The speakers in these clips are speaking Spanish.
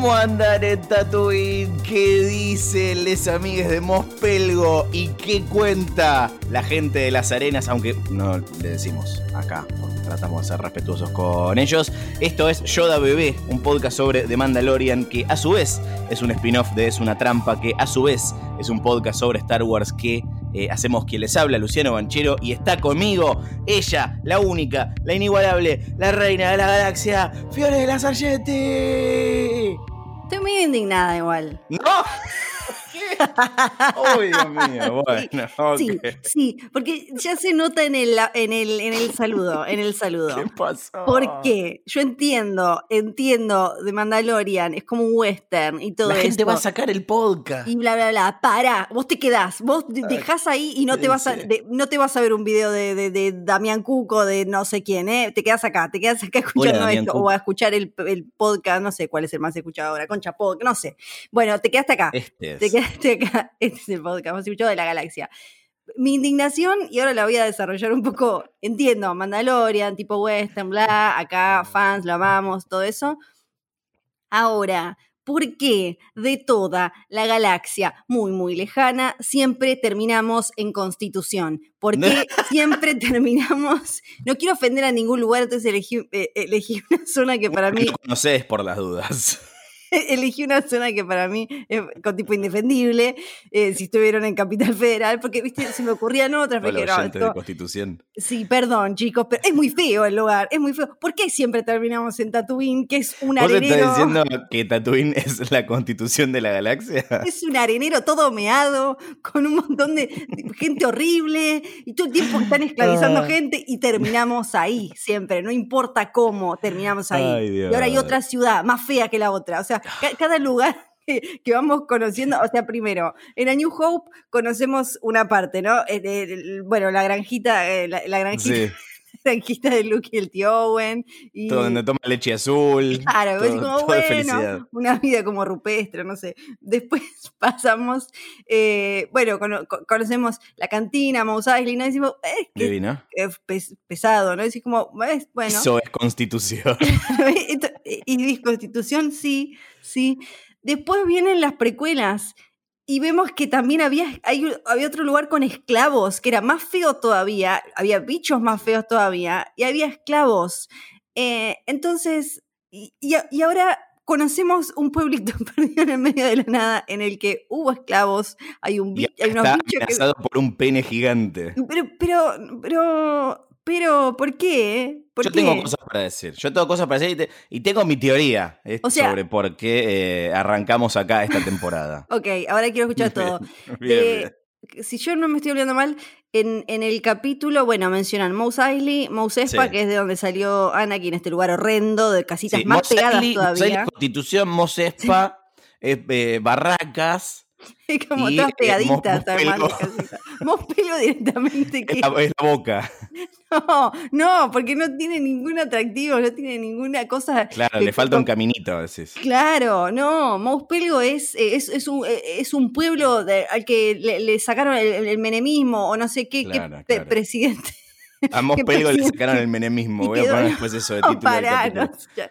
¿Cómo andan en Tatooine? ¿Qué dicen les amigues de Mospelgo? ¿Y qué cuenta la gente de las arenas? Aunque no le decimos acá, porque tratamos de ser respetuosos con ellos. Esto es Yoda Bebé, un podcast sobre The Mandalorian que a su vez es un spin-off de Es una trampa, que a su vez es un podcast sobre Star Wars que eh, hacemos quien les habla, Luciano Banchero, y está conmigo ella, la única, la inigualable, la reina de la galaxia, Fiore de la Sargenti. Estoy muy indignada igual. ¡No! ¡Oh, Dios mío! Bueno. Sí, sí, porque ya se nota en el, en el, en el saludo, en el saludo. ¿Qué pasó? ¿Por qué? Yo entiendo, entiendo de Mandalorian, es como un western y todo La gente esto. va a sacar el podcast. y bla bla bla, para, vos te quedás, vos de- dejás ahí y no te vas a de- no te vas a ver un video de, de, de Damián Cuco de no sé quién, ¿eh? Te quedás acá, te quedás acá escuchando esto o a escuchar el, el podcast, no sé cuál es el más escuchado ahora, Concha Podcast, no sé. Bueno, te quedaste acá. Este es. Te quedaste acá. Este es el podcast más escuchado de la galaxia. Mi indignación, y ahora la voy a desarrollar un poco, entiendo, Mandalorian, tipo western, bla, acá fans, lo amamos, todo eso. Ahora, ¿por qué de toda la galaxia muy, muy lejana siempre terminamos en Constitución? ¿Por qué siempre terminamos? No quiero ofender a ningún lugar, entonces elegí, eh, elegí una zona que para mí Lo conoces por las dudas. elegí una zona que para mí es con tipo indefendible, eh, si estuvieron en Capital Federal, porque viste, se me ocurrían otras, Hola, no, oyente de Constitución. sí, perdón chicos, pero es muy feo el lugar, es muy feo. ¿Por qué siempre terminamos en Tatooine, que es un ¿Vos arenero? estás diciendo que Tatooine es la constitución de la galaxia? Es un arenero todo meado, con un montón de gente horrible, y todo el tiempo están esclavizando Ah. gente, y terminamos ahí, siempre, no importa cómo, terminamos ahí. Ay, y ahora hay otra ciudad más fea que la otra, o sea, ca- cada lugar que, vamos conociendo, o sea, primero, en A New Hope conocemos una parte, ¿no? Eh, bueno, la granjita, eh, la, la granjita, Sí, granjita de Luke y el tío Owen, y... todo donde toma leche azul. Claro, todo, es como, todo de bueno, una vida como rupestre, no sé. Después pasamos, eh, bueno, cono- co- conocemos la cantina, Mos Eisley, ¿no? Decimos, eh, Divino. es pes- pesado, ¿no? Decís como, es, bueno, Eso es constitución. esto- y dices, Constitución, sí, sí. Después vienen las precuelas y vemos que también había, hay, había otro lugar con esclavos, que era más feo todavía, había bichos más feos todavía, y había esclavos. Eh, entonces, y, y ahora conocemos un pueblito perdido en el medio de la nada en el que hubo esclavos, hay, un hay unos está bichos que... por un pene gigante. Pero, pero, pero, pero, ¿por qué? ¿Por Yo qué? tengo cosas para decir. Yo tengo cosas para decir y, te- y tengo mi teoría O sea- sobre por qué eh, arrancamos acá esta temporada. Ok, ahora quiero escuchar todo. Bien, Eh, bien. si yo no me estoy olvidando mal, en, en el capítulo, bueno, mencionan Mos Eisley, Mos Espa, Sí. que es de donde salió Anakin, este lugar horrendo, de casitas Sí, más Mos pegadas Eisley, Mos Eisley, todavía. Constitución, Mosespa, eh, eh, Barracas. como y, todas eh, pegaditas, Mos además. Pelo. las casitas. Mos Pelo directamente. Es que- la, es la boca. no, no, porque no tiene ningún atractivo, no tiene ninguna cosa. Claro, que- le falta un caminito a veces. Claro, no, Mous Pelgo es, es, es, un, es un pueblo de- al que le, le sacaron el, el menemismo o no sé qué, qué Claro, pe- claro. presidente. A Qué le sacaron el menemismo. Voy a poner después eso de No, título del pará, no, ya.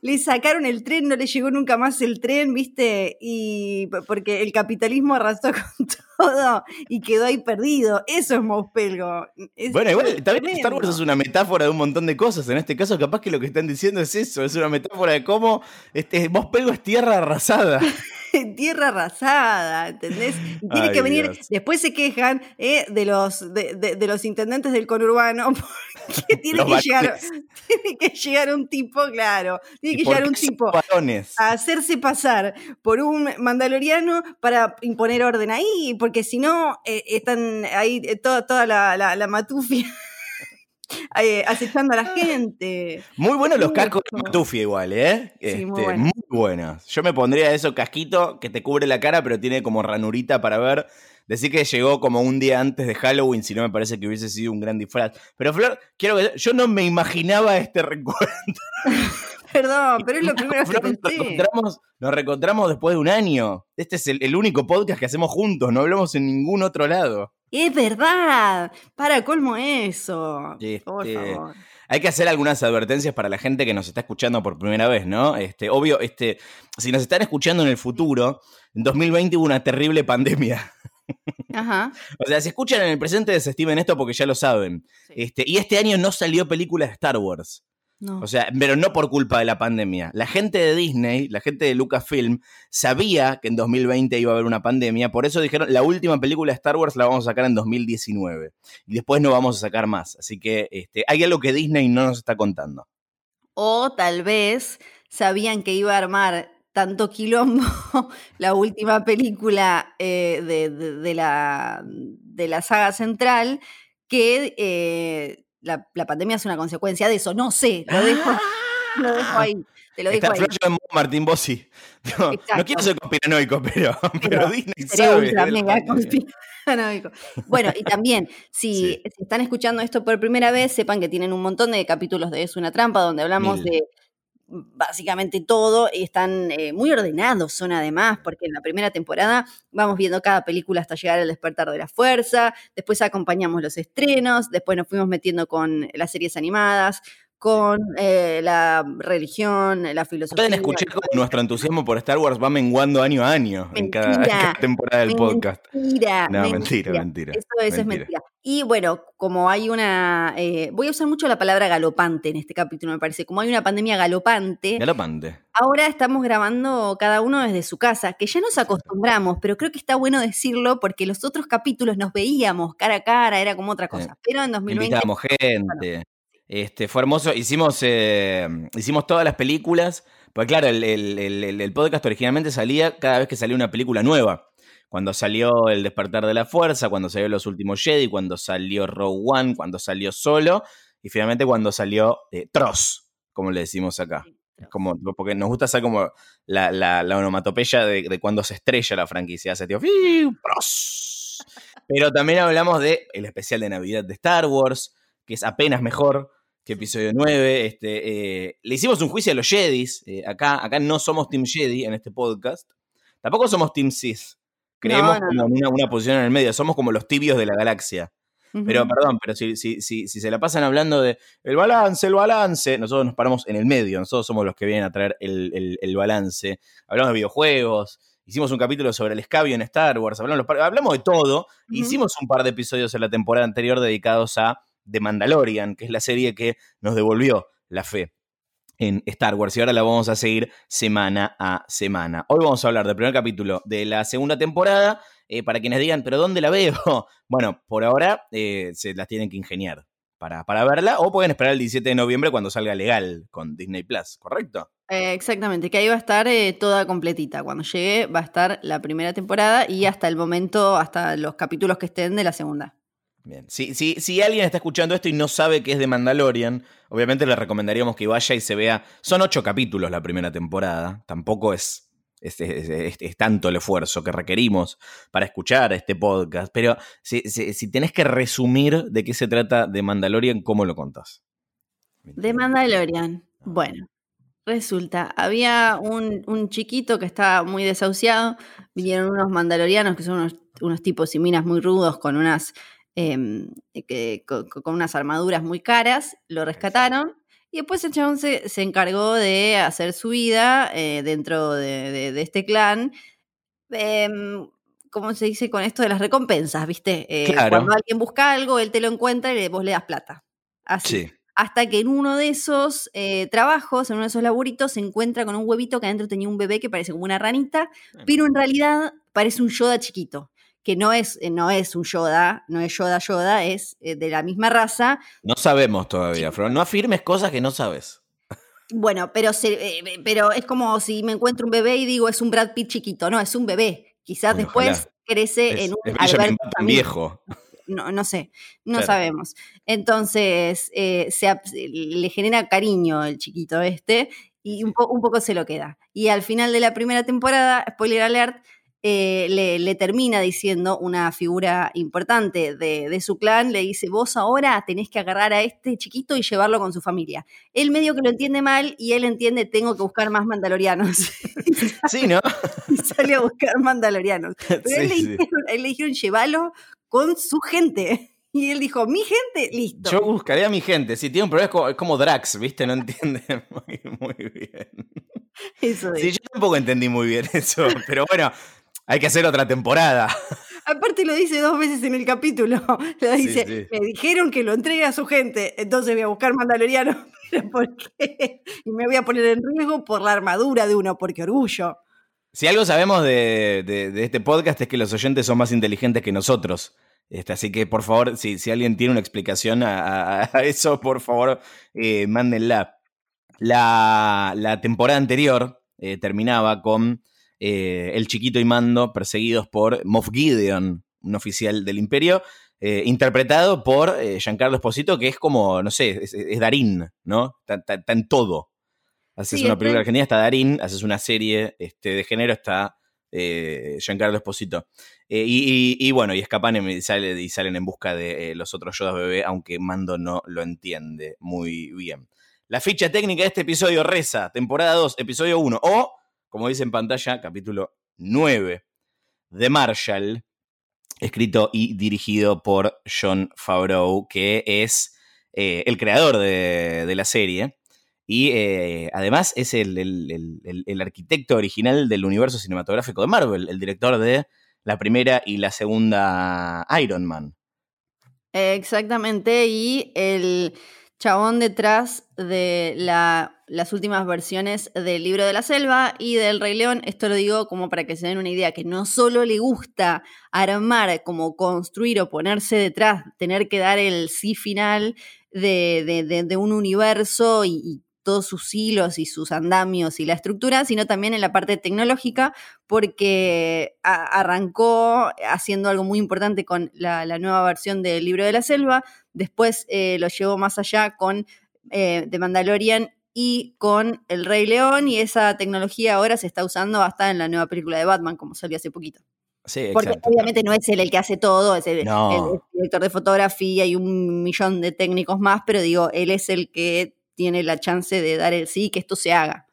Le sacaron el tren, no le llegó nunca más el tren, ¿viste? Y porque el capitalismo arrasó con todo y quedó ahí perdido. Eso es Mous Pelgo. Es Bueno, igual, también Star Wars es una metáfora de un montón de cosas. En este caso, capaz que lo que están diciendo es eso. Es una metáfora de cómo este, Mos Pelgo es tierra arrasada. tierra arrasada, ¿entendés? Y tiene Ay, que venir, Dios. después se quejan eh, de, los, de, de- de los intendentes del conurbano, porque tiene que, llegar, tiene que llegar un tipo, claro, tiene ¿Y que llegar un tipo varones? a hacerse pasar por un mandaloriano para imponer orden ahí, porque si no, eh, están ahí eh, toda, toda la, la, la matufia eh, acechando a la gente. Muy buenos los cascos de Matufi igual, ¿eh? Sí, muy Este, bueno. muy buenos. Yo me pondría eso casquito que te cubre la cara, pero tiene como ranurita para ver. Decir que llegó como un día antes de Halloween, si no me parece que hubiese sido un gran disfraz. Pero Flor, quiero que yo no me imaginaba este recuerdo. Perdón, pero es lo primero que Nos pensé. reencontramos, nos reencontramos después de un año. Este es el, el único podcast que hacemos juntos, no hablamos en ningún otro lado. Es verdad. Para colmo eso. Por Este, favor. Hay que hacer algunas advertencias para la gente que nos está escuchando por primera vez, ¿no? Este, obvio, este, si nos están escuchando en el futuro, en 2020 hubo una terrible pandemia. Ajá. O sea, si escuchan en el presente, desestimen esto porque ya lo saben. Sí. Este, y este año no salió película de Star Wars. No. O sea, pero no por culpa de la pandemia. La gente de Disney, la gente de Lucasfilm, sabía que en 2020 iba a haber una pandemia, por eso dijeron, la última película de Star Wars la vamos a sacar en 2019. Y después no vamos a sacar más. Así que este, hay algo que Disney no nos está contando. O tal vez sabían que iba a armar tanto quilombo la última película eh, de, de- de la, de la saga central que eh, la, la pandemia es una consecuencia de eso. No sé, lo dejo, lo dejo ahí. Te lo dejo Está ahí. En modo Martín Bossi. No quiero ser conspiranoico, pero, pero, Pero Disney sabe. ultra de mega conspiranoico. Bueno, y también, si, Sí. si están escuchando esto por primera vez, sepan que tienen un montón de capítulos de Es una trampa, donde hablamos Mil. de básicamente todo y están eh, muy ordenados son además porque en la primera temporada vamos viendo cada película hasta llegar al despertar de la fuerza después acompañamos los estrenos después nos fuimos metiendo con las series animadas con eh, la religión la filosofía Pueden escuchar cómo nuestro entusiasmo por Star Wars va menguando año a año en cada, en Mentira. cada temporada del podcast. Mentira, No, mentira, mentira. Eso, eso es Mentira. mentira. Y bueno, como hay una. eh, voy a usar mucho la palabra galopante en este capítulo, me parece. Como hay una pandemia galopante, Galopante. ahora estamos grabando cada uno desde su casa, que ya nos acostumbramos, pero creo que está bueno decirlo porque los otros capítulos nos veíamos cara a cara, era como otra cosa. Pero en 2020. Invitábamos gente. Este, fue hermoso. Hicimos, eh, hicimos todas las películas. Porque claro, el, el- el- el- el podcast originalmente salía cada vez que salía una película nueva. Cuando salió El despertar de la fuerza, cuando salió Los últimos Jedi, cuando salió Rogue One, cuando salió Solo y finalmente cuando salió eh, Tross, como le decimos acá. Es como, porque nos gusta hacer como la, la, la onomatopeya de, de cuando se estrella la franquicia. Hace tío. ¡Pros! Pero también hablamos de el especial de Navidad de Star Wars, que es apenas mejor que episodio 9. Este, eh, le hicimos un juicio a los Jedis. eh, acá, acá no somos Team Jedi en este podcast. Tampoco somos Team Sith. Creemos No, no, como una, una posición en el medio. Somos como los tibios de la galaxia. Pero perdón, pero si, si, si, si se la pasan hablando de el balance, el balance, nosotros nos paramos en el medio, nosotros somos los que vienen a traer el, el- el balance. Hablamos de videojuegos, hicimos un capítulo sobre el escabio en Star Wars, hablamos, hablamos de todo. Hicimos un par de episodios en la temporada anterior dedicados a The Mandalorian, que es la serie que nos devolvió la fe en Star Wars y ahora la vamos a seguir semana a semana. Hoy vamos a hablar del primer capítulo de la segunda temporada. eh, para quienes digan, ¿pero dónde la veo? Bueno, por ahora eh, se las tienen que ingeniar para, para verla o pueden esperar el 17 de noviembre cuando salga legal con Disney Plus, ¿correcto? Eh, exactamente, que ahí va a estar toda completita. Cuando llegue va a estar la primera temporada y hasta el momento, hasta los capítulos que estén de la segunda. Bien. Si, si, si alguien está escuchando esto y no sabe qué es de Mandalorian, obviamente le recomendaríamos que vaya y se vea. Son ocho capítulos la primera temporada. Tampoco es, es, es- es- es tanto el esfuerzo que requerimos para escuchar este podcast. Pero si, si- si tenés que resumir de qué se trata de Mandalorian, ¿cómo lo contás? De Mandalorian. Bueno, resulta, había un, un chiquito que estaba muy desahuciado. Vinieron unos mandalorianos que son unos, unos tipos y minas muy rudos con unas, em, que- con, con unas armaduras muy caras. Lo rescataron. Y después el chabón se, se encargó de hacer su vida eh, dentro de, de- de este clan. Em, ¿Cómo se dice con esto de las recompensas? ¿Viste? Eh, Claro. Cuando alguien busca algo, él te lo encuentra y vos le das plata. Así Sí. hasta que en uno de esos eh, trabajos, en uno de esos laburitos, se encuentra con un huevito que adentro tenía un bebé que parece como una ranita, pero en realidad parece un Yoda chiquito, que no es, eh, no es un Yoda, no es Yoda Yoda, es eh, de la misma raza. No sabemos todavía, Flor. No afirmes cosas que no sabes. Bueno, pero, se, eh, pero es como si me encuentro un bebé y digo es un Brad Pitt chiquito, no, es un bebé. Quizás Bueno, después ojalá. crece Es, en un Alberto viejo. no, no sé, no Claro. sabemos. Entonces, eh, se le genera cariño el chiquito este y un, po- un poco se lo queda. Y al final de la primera temporada, spoiler alert, eh, le, le termina diciendo una figura importante de, de su clan, le dice, vos ahora tenés que agarrar a este chiquito y llevarlo con su familia. Él medio que lo entiende mal y él entiende, tengo que buscar más mandalorianos. Sí, ¿no? y sale a buscar mandalorianos. Pero Sí, él, le dijeron, él le dijeron, llévalo con su gente. Y él dijo, mi gente, listo. Yo buscaré a mi gente. Si tiene un problema, es como, es como Drax, ¿viste? No entiende muy, muy bien. Eso es. Sí, yo tampoco entendí muy bien eso. Pero bueno, hay que hacer otra temporada. Aparte lo dice dos veces en el capítulo. Lo dice, sí. me dijeron que lo entregue a su gente, entonces voy a buscar mandalorianos. ¿Pero por qué? Y me voy a poner en riesgo por la armadura de uno, porque orgullo. Si algo sabemos de, de- de este podcast es que los oyentes son más inteligentes que nosotros. Este, así que, por favor, si, si alguien tiene una explicación a, a- a eso, por favor, eh, mándenla. La, la temporada anterior eh, terminaba con eh, el chiquito y Mando perseguidos por Moff Gideon, un oficial del Imperio, eh, interpretado por eh, Giancarlo Esposito, que es como, no sé, es, es Darín, ¿no? Está, en todo. Haces Sí, una película en- argentina, está Darín, haces una serie este, de género, está eh, Giancarlo Esposito. Eh, y, y- y bueno, y escapan y, sale- y salen en busca de eh, los otros Yodas bebé, aunque Mando no lo entiende muy bien. La ficha técnica de este episodio reza, temporada 2, episodio 1, o, como dice en pantalla, capítulo 9, The Marshall, escrito y dirigido por John Favreau, que es eh, el creador de, de la serie. Y eh, además es el arquitecto original del universo cinematográfico de Marvel, el director de la primera y la segunda Iron Man. Exactamente, y el chabón detrás de la- las últimas versiones del libro de la selva y del Rey León, esto lo digo como para que se den una idea, que no solo le gusta armar, como construir o ponerse detrás, tener que dar el sí final de, de- de- de un universo y, y todos sus hilos y sus andamios y la estructura, sino también en la parte tecnológica, porque arrancó haciendo algo muy importante con la, la nueva versión del libro de la selva, después eh, lo llevó más allá con eh, The Mandalorian y con El Rey León, y esa tecnología ahora se está usando hasta en la nueva película de Batman, como salió hace poquito. Sí, Porque exacto. obviamente no es él el que hace todo, es el, No. el director de fotografía y un millón de técnicos más, pero digo, él es el que tiene la chance de dar el sí, que esto se haga.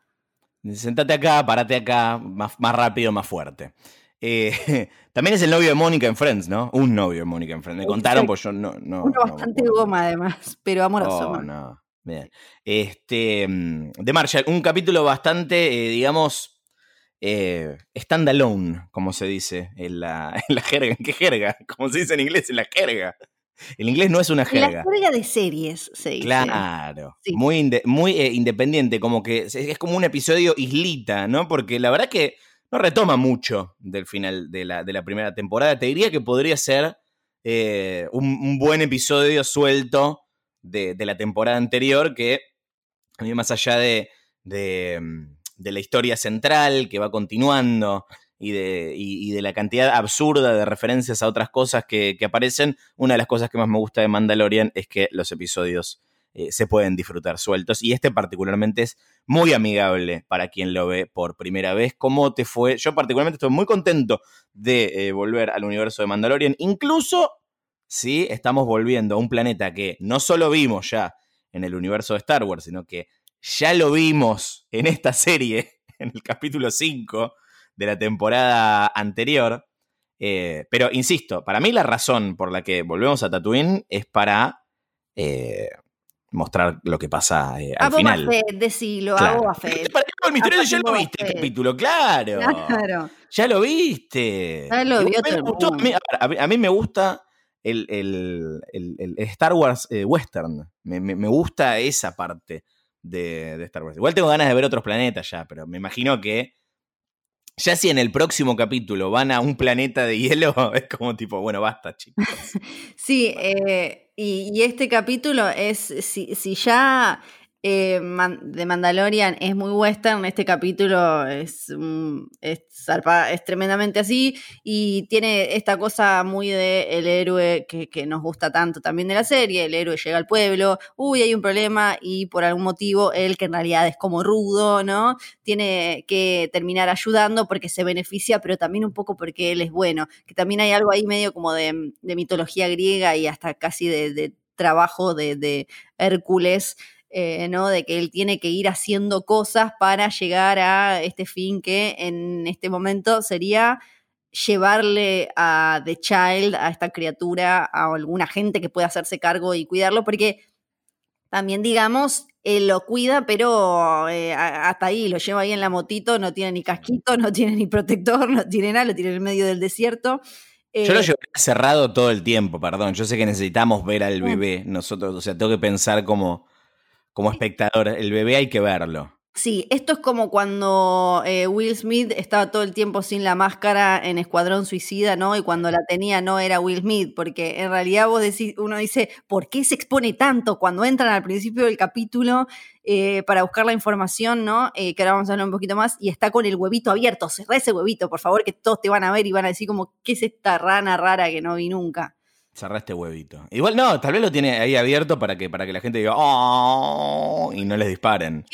Sentate acá, parate acá, más, más rápido, más fuerte. Eh, también es el novio de Mónica en Friends, ¿no? Un novio de Mónica en Friends. Me contaron, pues yo no. no Uno no bastante goma además, pero amoroso. Oh, ¿no? no. Bien. Este, mm, de Marshall, un capítulo bastante, eh, digamos, eh, standalone, como se dice en la, en la jerga. ¿En qué jerga? Como se dice en inglés, en la jerga. El inglés no es una La jerga. jerga de series, se dice. Claro, Sí. muy, inde- muy eh, independiente, como que es, es como un episodio islita, ¿no? Porque la verdad que no retoma mucho del final de la, de la primera temporada. Te diría que podría ser eh, un, un buen episodio suelto de, de la temporada anterior, que a mí más allá de, de, mm, de la historia central que va continuando y de, y- de la cantidad absurda de referencias a otras cosas que, que aparecen, una de las cosas que más me gusta de Mandalorian es que los episodios eh, se pueden disfrutar sueltos y este particularmente es muy amigable para quien lo ve por primera vez. ¿Cómo te fue? Yo particularmente estoy muy contento de eh, volver al universo de Mandalorian, incluso si estamos volviendo a un planeta que no solo vimos ya en el universo de Star Wars, sino que ya lo vimos en esta serie, en el capítulo 5 de la temporada anterior. Eh, pero insisto, para mí la razón por la que volvemos a Tatooine es para eh, mostrar lo que pasa eh, A al Boba final. Fett, decilo, a Claro. Pero Fett. el misterioso ya lo viste el capítulo, claro. Claro. Ya lo viste. Ya lo vio me gustó, a, mí, a mí- a mí me gusta el, el- el- Star Wars eh, Western. Me, me- me gusta esa parte de, de Star Wars. Igual tengo ganas de ver otros planetas ya, pero me imagino que ya si en el próximo capítulo van a un planeta de hielo, es como tipo, bueno, basta, chicos. Sí, eh, y, y este capítulo es, si, si ya eh, de Mandalorian es muy western, este capítulo es, es, es, tremendamente así y tiene esta cosa muy de el héroe que, que, nos gusta tanto también de la serie, el héroe llega al pueblo, uy, hay un problema y por algún motivo él que en realidad es como rudo, ¿no? Tiene que terminar ayudando porque se beneficia, pero también un poco porque él es bueno, que también hay algo ahí medio como de, de mitología griega y hasta casi de, de trabajo de, de Hércules eh, ¿no? De que él tiene que ir haciendo cosas para llegar a este fin que en este momento sería llevarle a The Child, a esta criatura, a alguna gente que pueda hacerse cargo y cuidarlo, porque también, digamos, él lo cuida, pero eh, hasta ahí, lo lleva ahí en la motito, no tiene ni casquito, no tiene ni protector, no tiene nada, lo tiene en el medio del desierto. Yo lo eh, llevo cerrado todo el tiempo, perdón. Yo sé que necesitamos ver al bebé, nosotros, o sea, tengo que pensar como como espectador. El bebé hay que verlo. Sí, esto es como cuando eh, Will Smith estaba todo el tiempo sin la máscara en Escuadrón Suicida, ¿no? Y cuando la tenía no era Will Smith, porque en realidad vos decís, uno dice, ¿por qué se expone tanto cuando entran al principio del capítulo eh, para buscar la información, ¿no? Eh, que ahora vamos a hablar un poquito más, y está con el huevito abierto, cerrá ese huevito, por favor, que todos te van a ver y van a decir como, ¿qué es esta rana rara que no vi nunca? Cerrá este huevito. Igual no, tal vez lo tiene ahí abierto para que, para que la gente diga ¡Oh! y no les disparen.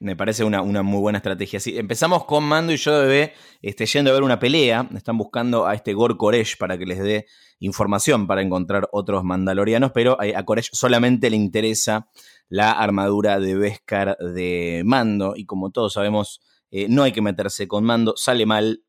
me parece una, una, muy buena estrategia. Sí, empezamos con Mando y yo de bebé este, yendo a ver una pelea. Están buscando a este Gor Koresh para que les dé información para encontrar otros mandalorianos, pero a Koresh solamente le interesa la armadura de Beskar de Mando. Y como todos sabemos, eh, no hay que meterse con Mando, sale mal,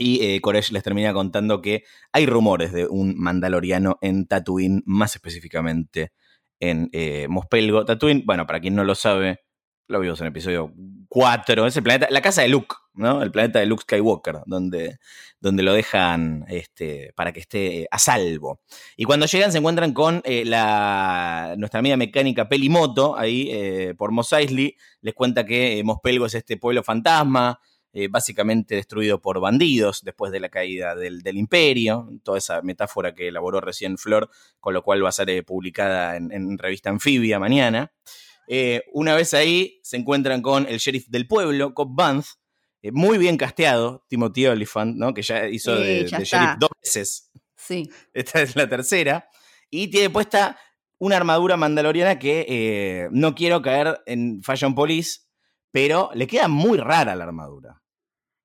y eh, les termina contando que hay rumores de un mandaloriano en Tatooine, más específicamente en eh, Mospelgo. Tatooine, bueno, para quien no lo sabe, lo vimos en el episodio 4, es el planeta, la casa de Luke, ¿no? El planeta de Luke Skywalker, donde, donde lo dejan este, para que esté a salvo. Y cuando llegan se encuentran con eh, la, nuestra amiga mecánica Pelimoto, ahí eh, por Mos Eisley, les cuenta que Mospelgo es este pueblo fantasma, eh, básicamente destruido por bandidos después de la caída del, imperio, toda esa metáfora que elaboró recién Flor, con lo cual va a ser eh, publicada en, revista Anfibia mañana. Eh, una vez ahí se encuentran con el sheriff del pueblo, Cobb Banth, muy bien casteado, Timothy Oliphant, ¿no? que ya hizo de, sheriff dos veces. Sí. Esta es la tercera. Y tiene puesta una armadura mandaloriana que no quiero caer en Fashion Police, pero le queda muy rara la armadura.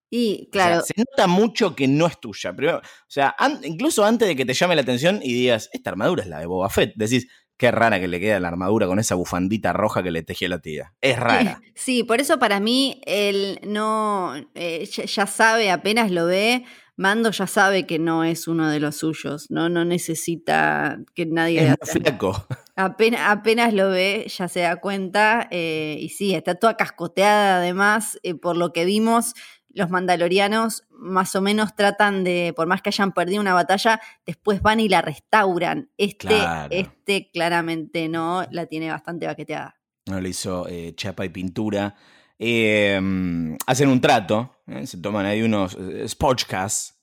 Y claro. se nota mucho que no es tuya. o sea, incluso antes de que te llame la atención y digas, esta armadura es la de Boba Fett, decís, qué rara que le queda la armadura con esa bufandita roja que le tejió la tía. Es rara. Sí, por eso para mí él no. Eh, ya sabe, apenas lo ve. Mando ya sabe que no es uno de los suyos, no, no necesita que nadie... Es flaco. Apenas, apenas, lo ve, ya se da cuenta, eh, y sí, está toda cascoteada además, eh, por lo que vimos, los mandalorianos más o menos tratan de, por más que hayan perdido una batalla, después van y la restauran. Este, este claramente no, la tiene bastante baqueteada. No le hizo eh, chapa y pintura. Em, hacen un trato, eh, se toman ahí unos eh, sportscasts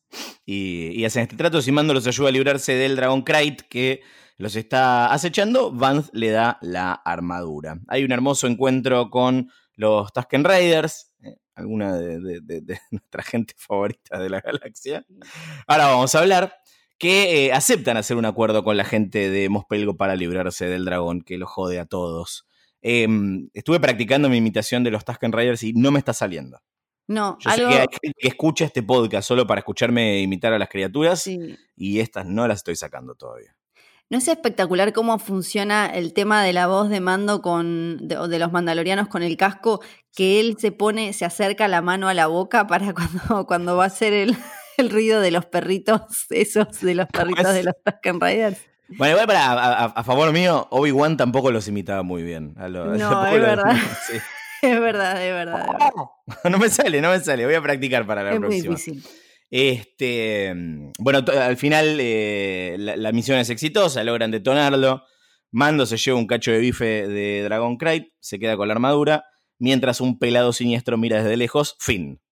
y, y, hacen este trato. Si Mando los ayuda a librarse del Dragon Krayt que los está acechando, Vance le da la armadura. Hay un hermoso encuentro con los Tusken Raiders, alguna de, nuestra gente favorita de la galaxia. Ahora vamos a hablar que eh, aceptan hacer un acuerdo con la gente de Mospelgo para librarse del dragón, que lo jode a todos. Em, estuve practicando mi imitación de los Tusken Raiders y no me está saliendo. No, Yo sé que hay gente que escucha este podcast solo para escucharme imitar a las criaturas y estas no las estoy sacando todavía. ¿No es espectacular cómo funciona el tema de la voz de mando con, de, los mandalorianos con el casco? Que él se pone, se acerca la mano a la boca para cuando, cuando va a hacer el, ruido de los perritos, esos de los perritos de los Tusken Raiders. Bueno, igual para, a, favor mío, Obi-Wan tampoco los imitaba muy bien. no, es verdad. Es verdad, es verdad, No me sale, no me sale. Voy a practicar para la próxima. Es muy difícil. Este, bueno, al final eh, la, misión es exitosa, logran detonarlo. Mando se lleva un cacho de bife de Dragon Krayt, se queda con la armadura, mientras un pelado siniestro mira desde lejos, fin.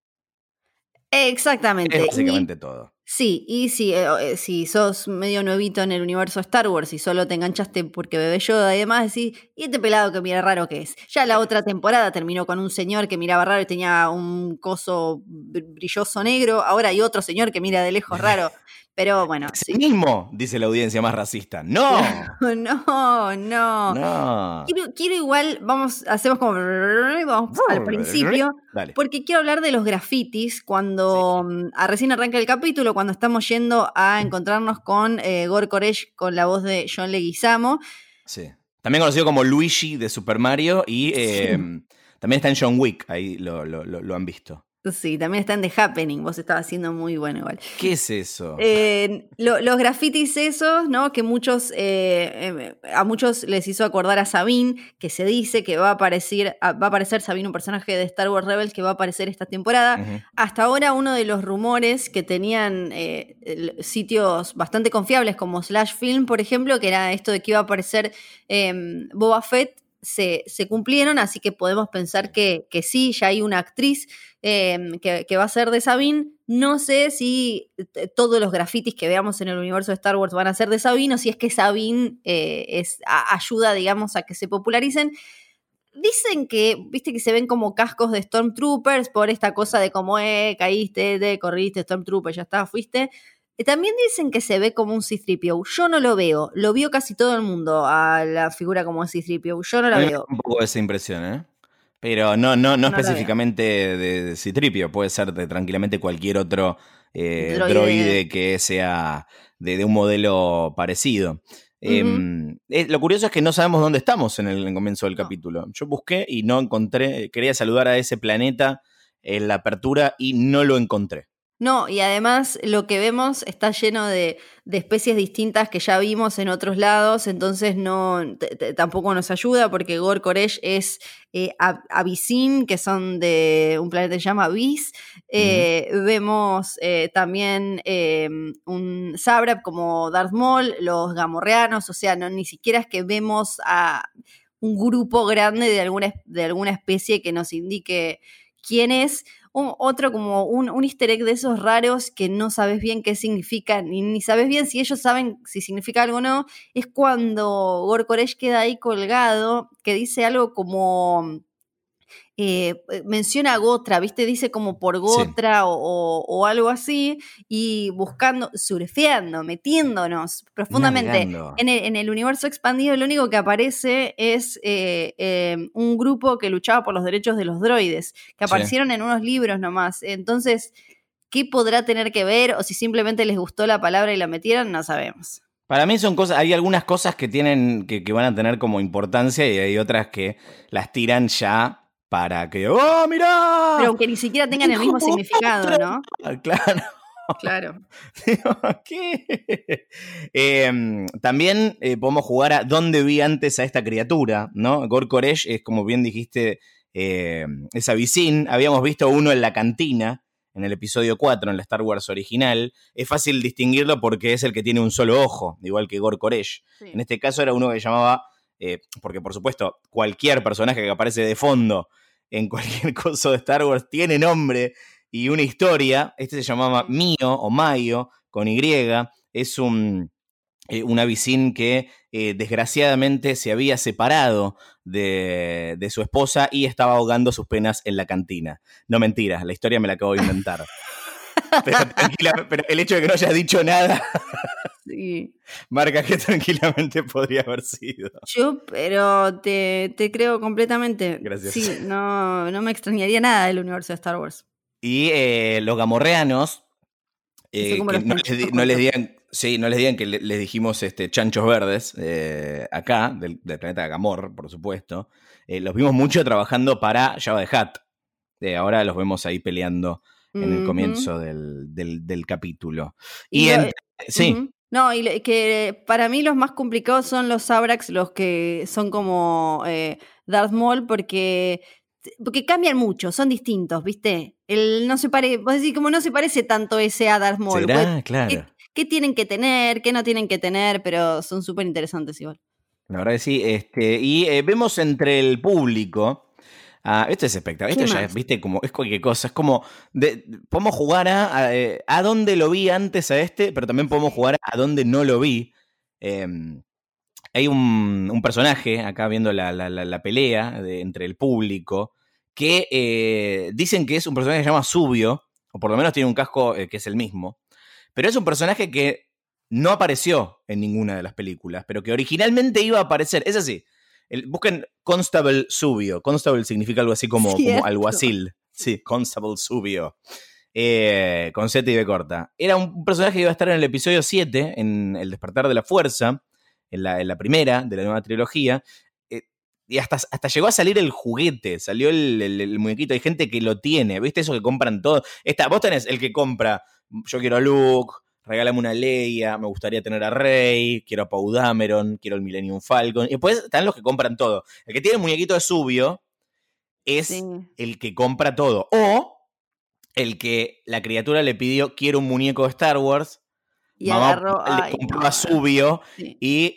Exactamente. Es básicamente todo. Sí, y si, eh, eh, si sos medio nuevito en el universo Star Wars y solo te enganchaste porque bebé Yoda y demás, decís, ¿y este pelado que mira raro que es? Ya la otra temporada terminó con un señor que miraba raro y tenía un coso brilloso negro, ahora hay otro señor que mira de lejos raro. Pero bueno. Sí. mismo, dice la audiencia más racista. No. no, no. No. Quiero, igual, vamos, hacemos como vamos al principio. Porque quiero hablar de los grafitis cuando mm, recién arranca el capítulo, cuando estamos yendo a encontrarnos con eh, Gor Koresh con la voz de John Leguizamo. Sí. También conocido como Luigi de Super Mario y em, también está en John Wick, ahí lo han visto. Sí, también está en The Happening, vos estabas haciendo muy bueno igual. ¿Qué es eso? Eh, los grafitis esos, ¿no? Que muchos, eh, em, a muchos les hizo acordar a Sabine, que se dice que va a aparecer, va a aparecer Sabine, un personaje de Star Wars Rebels que va a aparecer esta temporada. Hasta ahora uno de los rumores que tenían eh, sitios bastante confiables como Slash Film, por ejemplo, que era esto de que iba a aparecer em, Boba Fett, se, cumplieron, así que podemos pensar que, que sí, ya hay una actriz em, que, va a ser de Sabine. No sé si todos los grafitis que veamos en el universo de Star Wars van a ser de Sabine o si es que Sabine eh, es, ayuda, digamos, a que se popularicen. Dicen que, viste, que se ven como cascos de Stormtroopers por esta cosa de cómo, eh, caíste, te corriste, Stormtrooper, ya está, fuiste. También dicen que se ve como un C-3PO. Yo no lo veo. Lo vio casi todo el mundo a la figura como C-3PO. Yo no la veo. Un poco esa impresión, ¿eh? Pero no, no, no, específicamente de C-3PO. Puede ser de tranquilamente cualquier otro eh, droide. que sea de, un modelo parecido. Em, eh, lo curioso es que no sabemos dónde estamos en el, comienzo del capítulo. Yo busqué y no encontré. Quería saludar a ese planeta en la apertura y no lo encontré. No, y además lo que vemos está lleno de, especies distintas que ya vimos en otros lados, entonces no tampoco nos ayuda porque Gor Koresh es eh, que son de un planeta que se llama Abyss. Eh, vemos eh, también em, un Sabrap como Darth Maul, los Gamorreanos, o sea, no, ni siquiera es que vemos a un grupo grande de alguna, de alguna especie que nos indique quién es otro como un, un, easter egg de esos raros que no sabes bien qué significa, ni, ni sabes bien si ellos saben si significa algo o no, es cuando Gorkoresh queda ahí colgado, que dice algo como eh, eh, menciona a Gotra, ¿viste? Dice como por Gotra o, algo así, y buscando, surfeando, metiéndonos profundamente en el, universo expandido, lo único que aparece es eh, un grupo que luchaba por los derechos de los droides, que aparecieron en unos libros nomás. Entonces, ¿qué podrá tener que ver? O si simplemente les gustó la palabra y la metieron, no sabemos. Para mí son cosas, hay algunas cosas que tienen, que, que van a tener como importancia y hay otras que las tiran ya para que, ¡oh, mirá! Pero aunque ni siquiera tengan el mismo significado, ¿no? Claro. Claro. ¿Qué? Em, también eh, podemos jugar a dónde vi antes a esta criatura, ¿no? Gor Koresh es, como bien dijiste, eh, esa vicín. Habíamos visto uno en la cantina, en el episodio 4, en la Star Wars original. Es fácil distinguirlo porque es el que tiene un solo ojo, igual que Gor Koresh. En este caso era uno que llamaba eh, porque por supuesto cualquier personaje que aparece de fondo en cualquier cosa de Star Wars tiene nombre y una historia. Este se llamaba Mío o Mayo con Y. Es un, eh, que eh, desgraciadamente se había separado de, de, su esposa y estaba ahogando sus penas en la cantina. No mentiras, la historia me la acabo de inventar. pero, pero el hecho de que no haya dicho nada marca que tranquilamente podría haber sido. Yo, pero te, creo completamente. Gracias. Sí, no, no me extrañaría nada del universo de Star Wars. Y eh, los gamorreanos, eh, no, les, digan, sí, no les digan que les dijimos este, chanchos verdes eh, acá, del, planeta Gamor, por supuesto. los vimos mucho trabajando para Java de Hat. ahora los vemos ahí peleando en el comienzo del, capítulo. Y, sí. No, y que para mí los más complicados son los Sabrax, los que son como eh, Darth Maul, porque, porque cambian mucho, son distintos, ¿viste? El no se parece, vos decís, como no se parece tanto ese a Darth Maul. ¿Será? Claro. ¿qué, tienen que tener? ¿Qué no tienen que tener? Pero son súper interesantes igual. La verdad que sí. Este, y eh, vemos entre el público Ah, esto es espectacular. ¿Qué Esto ya, más? viste, como es cualquier cosa. Es como. de- podemos jugar a, a, eh, a dónde lo vi antes a este, pero también podemos jugar a dónde no lo vi. Em, hay un, un personaje acá viendo la, la- la- la pelea de- entre el público que eh, dicen que es un personaje que se llama Subio, o por lo menos tiene un casco eh, que es el mismo. Pero es un personaje que no apareció en ninguna de las películas, pero que originalmente iba a aparecer. Es así. El- busquen Constable Subio. Constable significa algo así como, como alguacil. Sí, Constable Subio. Eh, con Z y B corta. Era un personaje que iba a estar en el episodio 7, en El despertar de la fuerza, en la, en la primera de la nueva trilogía. eh, y hasta, hasta llegó a salir el juguete, salió el, el- el muñequito. Hay gente que lo tiene, ¿viste? Eso que compran todo. Esta, vos tenés el que compra, yo quiero a Luke, regálame una Leia, me gustaría tener a Rey, quiero a Poe Dameron, quiero el Millennium Falcon. Y después están los que compran todo. El que tiene el muñequito de Subio es Sí. el que compra todo. O el que la criatura le pidió, quiero un muñeco de Star Wars. Y mamá agarró. le ay, compró no, a Subio sí, y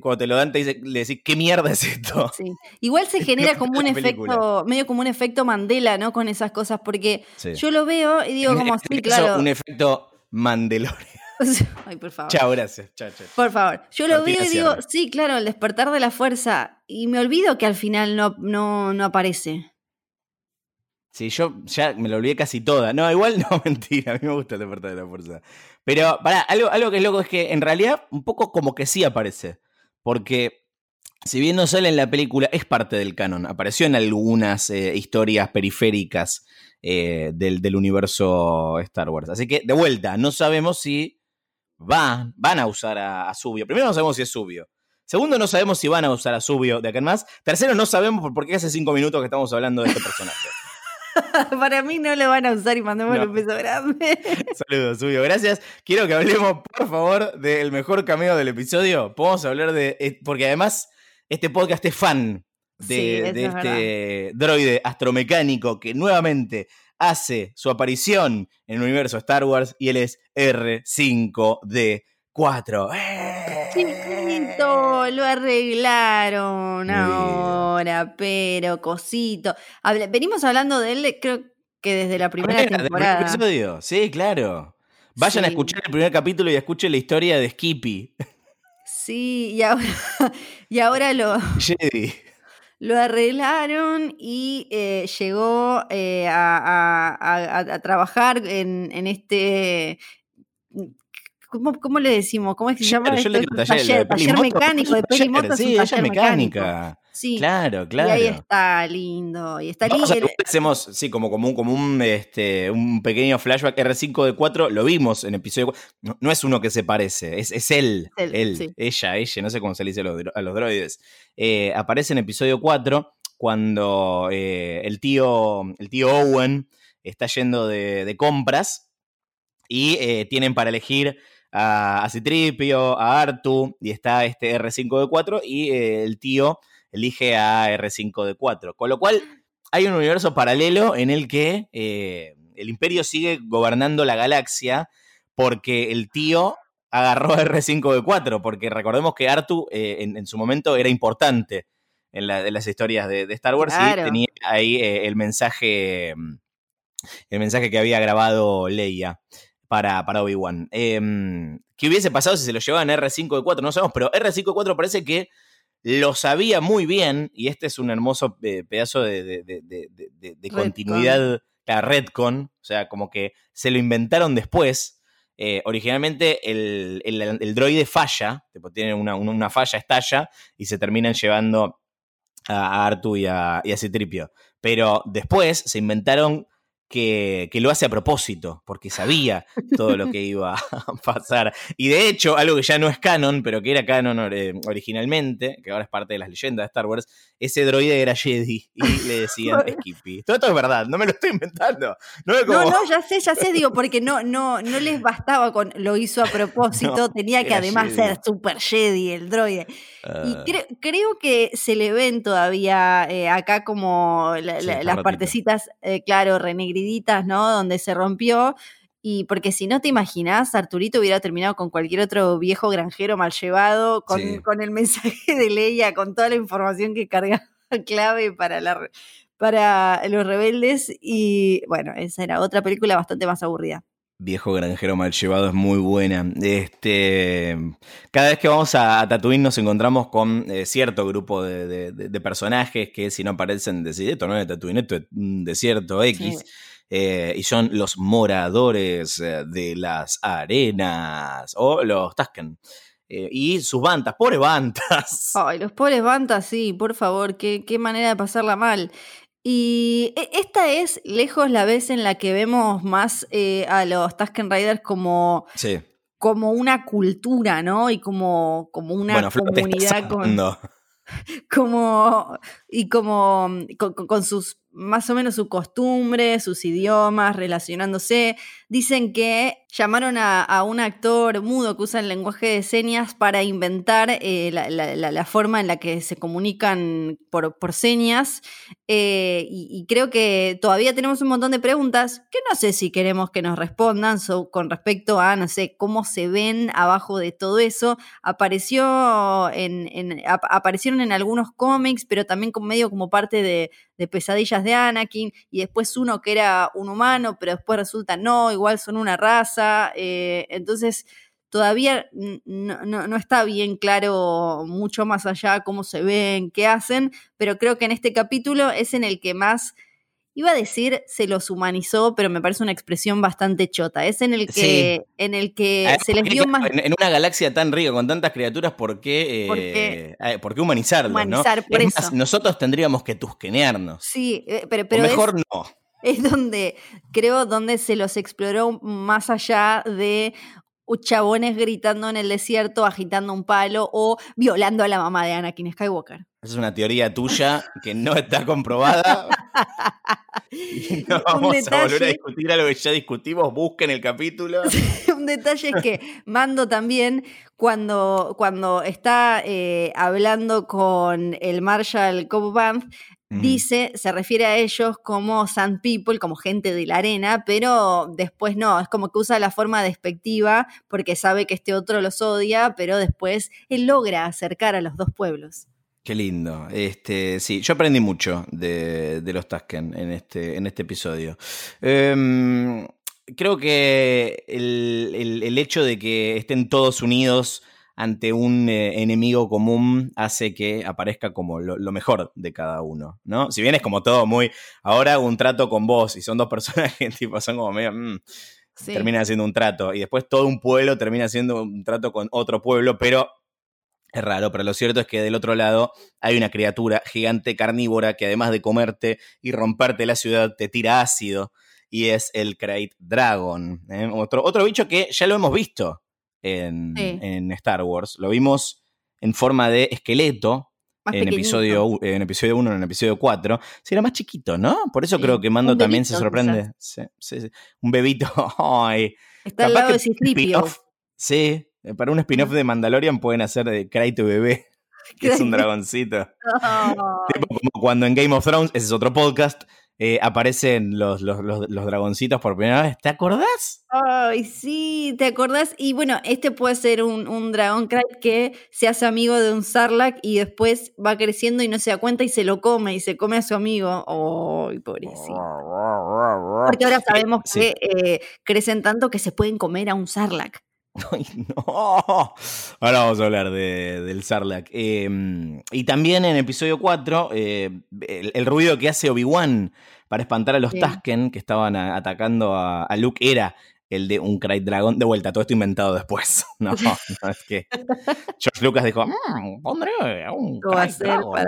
cuando te lo dan te dice, le decís, ¿qué mierda es esto? sí. Igual se genera como un película. efecto, medio como un efecto Mandela, ¿no? Con esas cosas, porque Sí. yo lo veo y digo como, sí, caso, claro. un efecto Mandalorian. Ay, por favor. Chao, gracias. Chao, chao. Por favor. Yo lo veo y digo, sí, claro, el despertar de la fuerza. Y me olvido que al final no, no, no aparece. Sí, yo ya me lo olvidé casi toda. No, igual no, mentira, a mí me gusta el despertar de la fuerza. Pero, pará, algo, algo que es loco es que en realidad un poco como que sí aparece. Porque si bien no sale en la película, es parte del canon. Apareció en algunas eh, historias periféricas eh, del, del universo Star Wars. Así que, de vuelta, no sabemos si va, van a usar a, a Subio. Primero no sabemos si es Subio. Segundo, no sabemos si van a usar a Subio de acá en más. Tercero, no sabemos por- qué hace cinco minutos que estamos hablando de este personaje. Para mí no lo van a usar y mandémosle No. un beso grande. Saludos, Subio, gracias. Quiero que hablemos, por favor, del mejor cameo del episodio. Podemos hablar de. eh, Porque además, este podcast es fan de, eso de es este droide astromecánico que nuevamente hace su aparición en el universo Star Wars y él es R5D4. ¡Eh! Chiquito, lo arreglaron ahora, pero cosito. Habla- venimos hablando de él, creo que desde la primera del primer temporada. episodio. Sí, claro. Vayan a escuchar el primer capítulo y escuchen la historia de Skippy, Sí, y ahora, y ahora lo, Jedi. Lo arreglaron y eh, llegó eh, a, trabajar en, en este. ¿Cómo, cómo le decimos? ¿Cómo es que se llama? Yo esto? Es taller, mecánico, de es pelimoto es un Sí, ella es taller mecánico. Sí. Claro, claro. Y ahí está lindo. Y está Vamos a lindo. ver, hacemos, sí, como, como, un, como un, este, un pequeño flashback R5 de 4, lo vimos en episodio 4. No, no es uno que se parece, es, es él, Él, él, sí. ella, ella, no sé cómo se le dice a los, dro- a los droides. Eh, aparece en episodio 4 cuando eh, el, tío, el tío Owen está yendo de, de compras y eh, tienen para elegir a, a Citripio, a Artu, y está este R5D4, y el tío elige a R5D4. Con lo cual, hay un universo paralelo en el que eh, el Imperio sigue gobernando la galaxia porque el tío agarró a R5D4, porque recordemos que Artu eh, en, en su momento era importante en, la- en las historias de, de Star Wars Claro. y tenía ahí eh, el mensaje mm, el mensaje que había grabado Leia para, para Obi-Wan. Em, ¿Qué hubiese pasado si se lo llevaban a R5D4? No sabemos, pero R5D4 parece que lo sabía muy bien, y este es un hermoso eh, pedazo de, de- de- de- continuidad, la Redcon, o sea, como que se lo inventaron después. Eh, originalmente el, el- el droide falla, tipo, tiene una, una- una falla, estalla, y se terminan llevando a, a Artu y a, y a Citripio. Pero después se inventaron que, que lo hace a propósito, porque sabía todo lo que iba a pasar. Y de hecho, algo que ya no es canon, pero que era canon eh, originalmente, que ahora es parte de las leyendas de Star Wars, ese droide era Jedi y le decían Skippy. Todo esto es verdad, no me lo estoy inventando. No, como, No, no, ya sé, ya sé, digo, porque no, no, no les bastaba con lo hizo a propósito, No, tenía que además Jedi. ser super Jedi el droide. Y ah, cre- creo que se le ven todavía eh, acá como la- Sí, la- está las partecitas, eh, claro, ¿no? Donde se rompió. Y porque si no te imaginás, Arturito hubiera terminado con cualquier otro viejo granjero mal llevado, con, Sí. con el mensaje de Leia, con toda la información que cargaba clave para, la, para los rebeldes. Y bueno, esa era otra película bastante más aburrida. Viejo granjero mal llevado es muy buena. Este, cada vez que vamos a, Tatooine nos encontramos con eh, cierto grupo de, personajes que si no parecen decir esto no es Tatooine, esto es un desierto X. Eh, y son los moradores eh, de las arenas o los Tusken. y sus bantas, pobres bantas. Ay, los pobres bantas, sí, por favor, qué, qué manera de pasarla mal. Y e, esta es lejos la vez en la que vemos más eh, a los Tusken Riders como, como una cultura, ¿no? Y como, como una comunidad con, como y como con, sus más o menos sus costumbres, sus idiomas, relacionándose. Dicen que llamaron a, un actor mudo que usa el lenguaje de señas para inventar eh, la, forma en la que se comunican por, señas. Eh, y, creo que todavía tenemos un montón de preguntas que no sé si queremos que nos respondan con respecto a, no sé, cómo se ven abajo de todo eso. Apareció en, aparecieron en algunos cómics, pero también medio como parte de, pesadillas de Anakin, y después uno que era un humano, pero después resulta no, igual son una raza. Eh, entonces, todavía no, está bien claro mucho más allá cómo se ven, qué hacen, pero creo que en este capítulo es en el que más iba a decir se los humanizó, pero me parece una expresión bastante chota. Es en el que, en el que se les dio más. En, una galaxia tan rica, con tantas criaturas, ¿por qué, eh, eh, ¿por qué humanizarlos? Humanizar, por eso. nosotros tendríamos que tusquenearnos. Sí, eh, pero, pero mejor no. Es donde, creo, donde se los exploró más allá de chabones gritando en el desierto, agitando un palo o violando a la mamá de Anakin Skywalker. Es una teoría tuya que no está comprobada. no vamos a volver a discutir algo que ya discutimos. Busquen el capítulo. un detalle es que Mando también, cuando, cuando está eh, hablando con el Marshall Cobb dice, se refiere a ellos como Sand People, como gente de la arena, pero después no, es como que usa la forma despectiva porque sabe que este otro los odia, pero después él logra acercar a los dos pueblos. Qué lindo. Este, sí, yo aprendí mucho de, los Tusken en este, en este episodio. Em, creo que el, hecho de que estén todos unidos ante un eh, enemigo común hace que aparezca como lo, mejor de cada uno, ¿no? Si bien es como todo muy, ahora un trato con vos y son dos personas que tipo son como medio, mm, termina haciendo un trato y después todo un pueblo termina haciendo un trato con otro pueblo, pero es raro, pero lo cierto es que del otro lado hay una criatura gigante carnívora que además de comerte y romperte la ciudad te tira ácido y es el Krayt Dragon, ¿eh? otro, otro bicho que ya lo hemos visto en, Star Wars. Lo vimos en forma de esqueleto en episodio, en episodio 1, en episodio 4. Sí, era más chiquito, ¿no? Por eso creo que Mando también se sorprende. Un bebito. Está al lado de. Sí, para un spin-off de Mandalorian pueden hacer de Kraito bebé, que es un dragoncito. como cuando en Game of Thrones, ese es otro podcast, eh, aparecen los, los, dragoncitos por primera vez. ¿Te acordás? Ay, sí, ¿te acordás? Y bueno, este puede ser un, un dragón que se hace amigo de un Sarlacc y después va creciendo y no se da cuenta y se lo come y se come a su amigo. ¡Ay, pobrecito! Porque ahora sabemos que eh, crecen tanto que se pueden comer a un Sarlacc. Ay, no. Ahora vamos a hablar de, del Sarlacc. Em, y también en episodio 4, eh, el, ruido que hace Obi-Wan para espantar a los Tusken que estaban atacando a, Luke era el de un Cry Dragon. De vuelta, todo esto inventado después. No, no es que George Lucas dijo, mmm, pondré un Cry Dragon.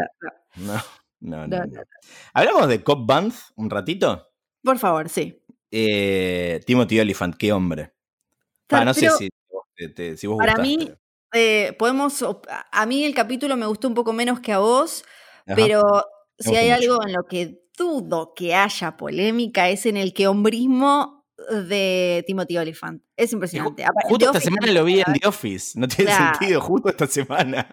No, no, no, ¿Hablamos de Cop Band un ratito? Por favor, sí. Eh, Timothy Oliphant, qué hombre. Ah, no sé si para mí, eh, podemos. A mí el capítulo me gustó un poco menos que a vos, pero si hay algo en lo que dudo que haya polémica es en el que hombrismo de Timothy Oliphant. Es impresionante. Justo esta semana lo vi en The Office. No tiene sentido, justo esta semana.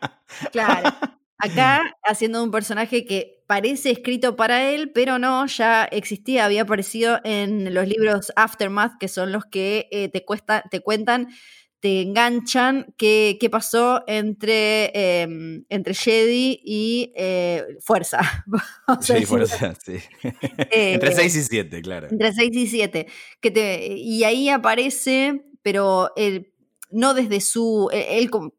Claro. Acá haciendo un personaje que parece escrito para él, pero no, ya existía, había aparecido en los libros Aftermath, que son los que eh, te, cuesta, te cuentan te enganchan qué, qué pasó entre, em, entre Jedi y eh, Fuerza. Sí, fuerza, sí. Entre Eh, 6 y 7, claro. entre 6 y 7. Que te, y ahí aparece, pero no desde su. Él, él eh,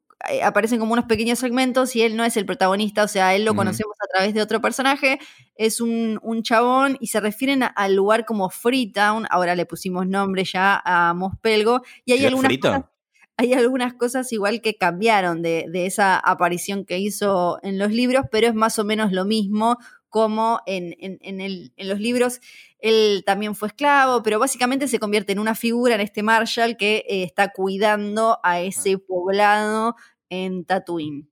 aparecen como unos pequeños segmentos y él no es el protagonista, o sea, él lo conocemos a través de otro personaje, es un, un chabón y se refieren a- al lugar como Freetown, ahora le pusimos nombre ya a Mospelgo, y hay ¿Sí, algunas cosas hay algunas cosas igual que cambiaron de, de esa aparición que hizo en los libros, pero es más o menos lo mismo como en, en- en el- en los libros él también fue esclavo, pero básicamente se convierte en una figura en este Marshall que eh, está cuidando a ese poblado en Tatooine.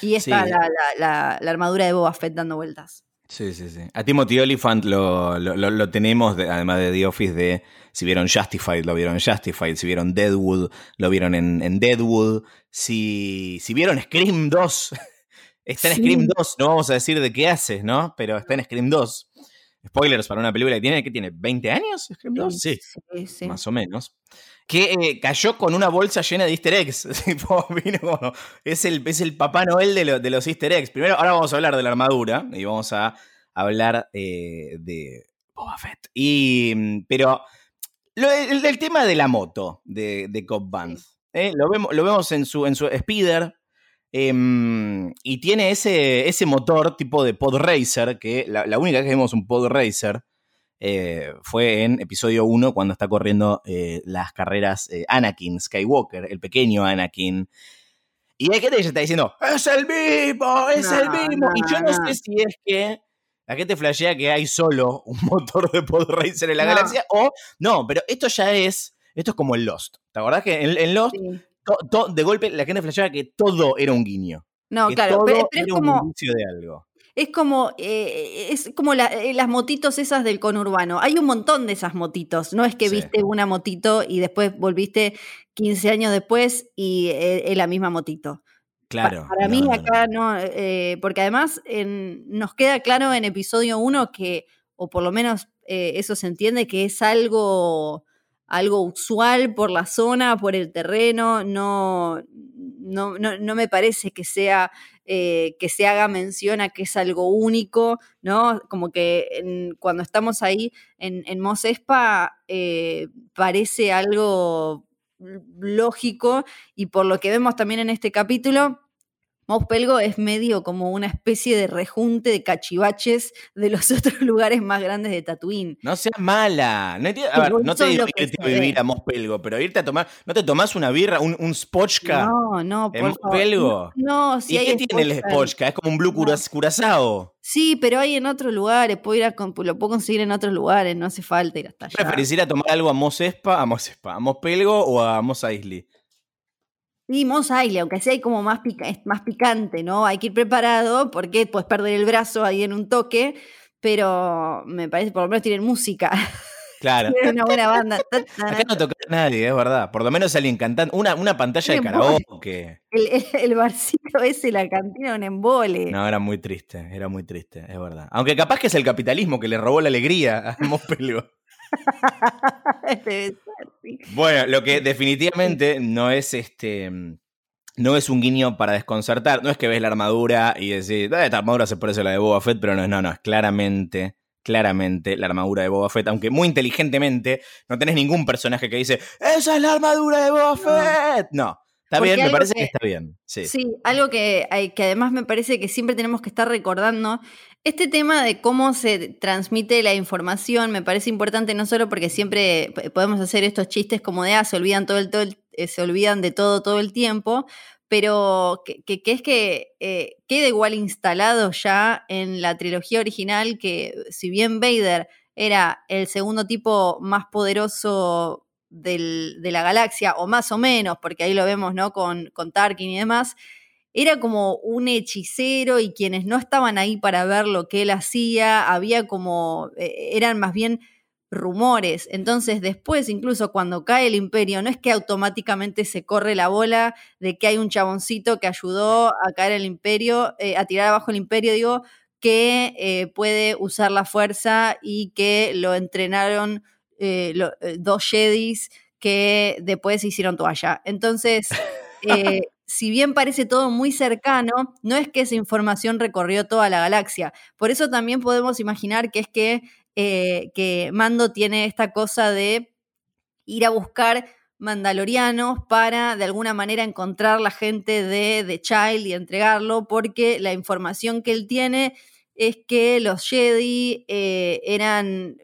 Y está Sí. la, la- la- la armadura de Boba Fett dando vueltas. Sí, sí, sí. A Timothy Oliphant lo, lo, lo- lo tenemos, de- además de The Office, de si vieron Justified, lo vieron en Justified, si vieron Deadwood, lo vieron en, en Deadwood, si, si vieron Scream 2, está en Sí. Scream 2, no vamos a decir de qué hace, ¿no? Pero está en Scream 2. Spoilers para una película que tiene, ¿qué tiene? ¿20 años Scream 2? Sí, sí, sí. más o menos. Que eh, cayó con una bolsa llena de easter eggs. Tipo, vino como- es, el, es el Papá Noel de, lo- de los easter eggs. Primero, ahora vamos a hablar de la armadura y vamos a hablar eh, de Boba Fett. Y, mm, pero lo- el, el tema de la moto de, de Cobb Vanth, ¿eh? lo, vemos, lo vemos en su, en su speeder. Em, y tiene ese, ese motor tipo de pod racer, que la, la única vez que vimos un pod racer eh, fue en episodio 1 cuando está corriendo eh, las carreras eh, Anakin Skywalker, el pequeño Anakin. Y hay gente que ya está diciendo, es el mismo, es el No, mismo. y yo no, sé si es que la gente flashea que hay solo un motor de pod racer en la galaxia o no, pero esto ya es, esto es como el Lost. ¿Te acordás que en, en Lost, Sí. To- to- de golpe la gente flashea que todo era un guiño? No, que claro, todo pero, pero es era un como, indicio de algo. Es como, eh, es como la- eh, las motitos esas del conurbano. Hay un montón de esas motitos. No es que Sí. viste una motito y después volviste 15 años después y eh, es la misma motito. Pa- Claro. para no, mí no. acá no, eh, porque además en- nos queda claro en episodio 1 que, o por lo menos eh, eso se entiende, que es algo, algo usual por la zona, por el terreno, no, no, no, no me parece que sea eh, que se haga mención a que es algo único, ¿no? Como que cuando estamos ahí en, en Mos Espa eh, parece algo lógico y por lo que vemos también en este capítulo, Mos Pelgo es medio como una especie de rejunte de cachivaches de los otros lugares más grandes de Tatooine. No seas mala. No, entiendo- a ver, no te digo que irte a vivir a Mospelgo, pero irte a tomar. ¿No te tomás una birra, un, un Spochka? No, no, ¿En por favor. Mospelgo? No, no, si ¿Y hay qué tiene el Spochka. Es como un Blue No. Curaz- Curazao. Sí, pero hay en otros lugares, puedo ir a, lo puedo conseguir en otros lugares, no hace falta ir hasta allá. ¿Preferís ir a tomar algo a Mos Espa, a Mos Espa, a Mospelgo o a Mos Eisley? Sí, Mos Eisley, aunque sea hay como más, pica- más picante, ¿no? Hay que ir preparado porque puedes perder el brazo ahí en un toque, pero me parece por lo menos tienen música, Claro. tienen una buena banda. Acá no toca a nadie, es verdad. Por lo menos alguien cantando. Una, una pantalla de karaoke. El, el, el barcito ese, la cantina, un embole. No, era muy triste, era muy triste, es verdad. Aunque capaz que es el capitalismo que le robó la alegría a Mospelgo. Debe ser, sí. Bueno, lo que definitivamente no es este. No es un guiño para desconcertar. No es que ves la armadura y decís, "Ah, esta armadura se parece a la de Boba Fett, pero no, no, no, es claramente, claramente la armadura de Boba Fett. Aunque muy inteligentemente no tenés ningún personaje que dice, ¡Esa es la armadura de Boba Fett! No, está Porque bien, me parece que- que está bien. Sí. Sí, algo que además me parece que siempre tenemos que estar recordando. Este tema de cómo se transmite la información me parece importante no solo porque siempre podemos hacer estos chistes como de, ah, se olvidan, todo el, todo eh, se olvidan de todo todo el tiempo, pero que, que- que es que eh, queda igual instalado ya en la trilogía original que si bien Vader era el segundo tipo más poderoso del- de la galaxia, o más o menos, porque ahí lo vemos, ¿no? Con, con Tarkin y demás, era como un hechicero y quienes no estaban ahí para ver lo que él hacía, había como, eh, eran más bien rumores. Entonces después, incluso cuando cae el imperio, no es que automáticamente se corre la bola de que hay un chaboncito que ayudó a caer el imperio, eh, a tirar abajo el imperio, digo, que eh, puede usar la fuerza y que lo entrenaron eh, lo- dos Jedis que después se hicieron toalla. Entonces, si bien parece todo muy cercano, no es que esa información recorrió toda la galaxia. Por eso también podemos imaginar que es que, eh, que Mando tiene esta cosa de ir a buscar mandalorianos para de alguna manera encontrar la gente de The Child y entregarlo, porque la información que él tiene es que los Jedi eh, eran,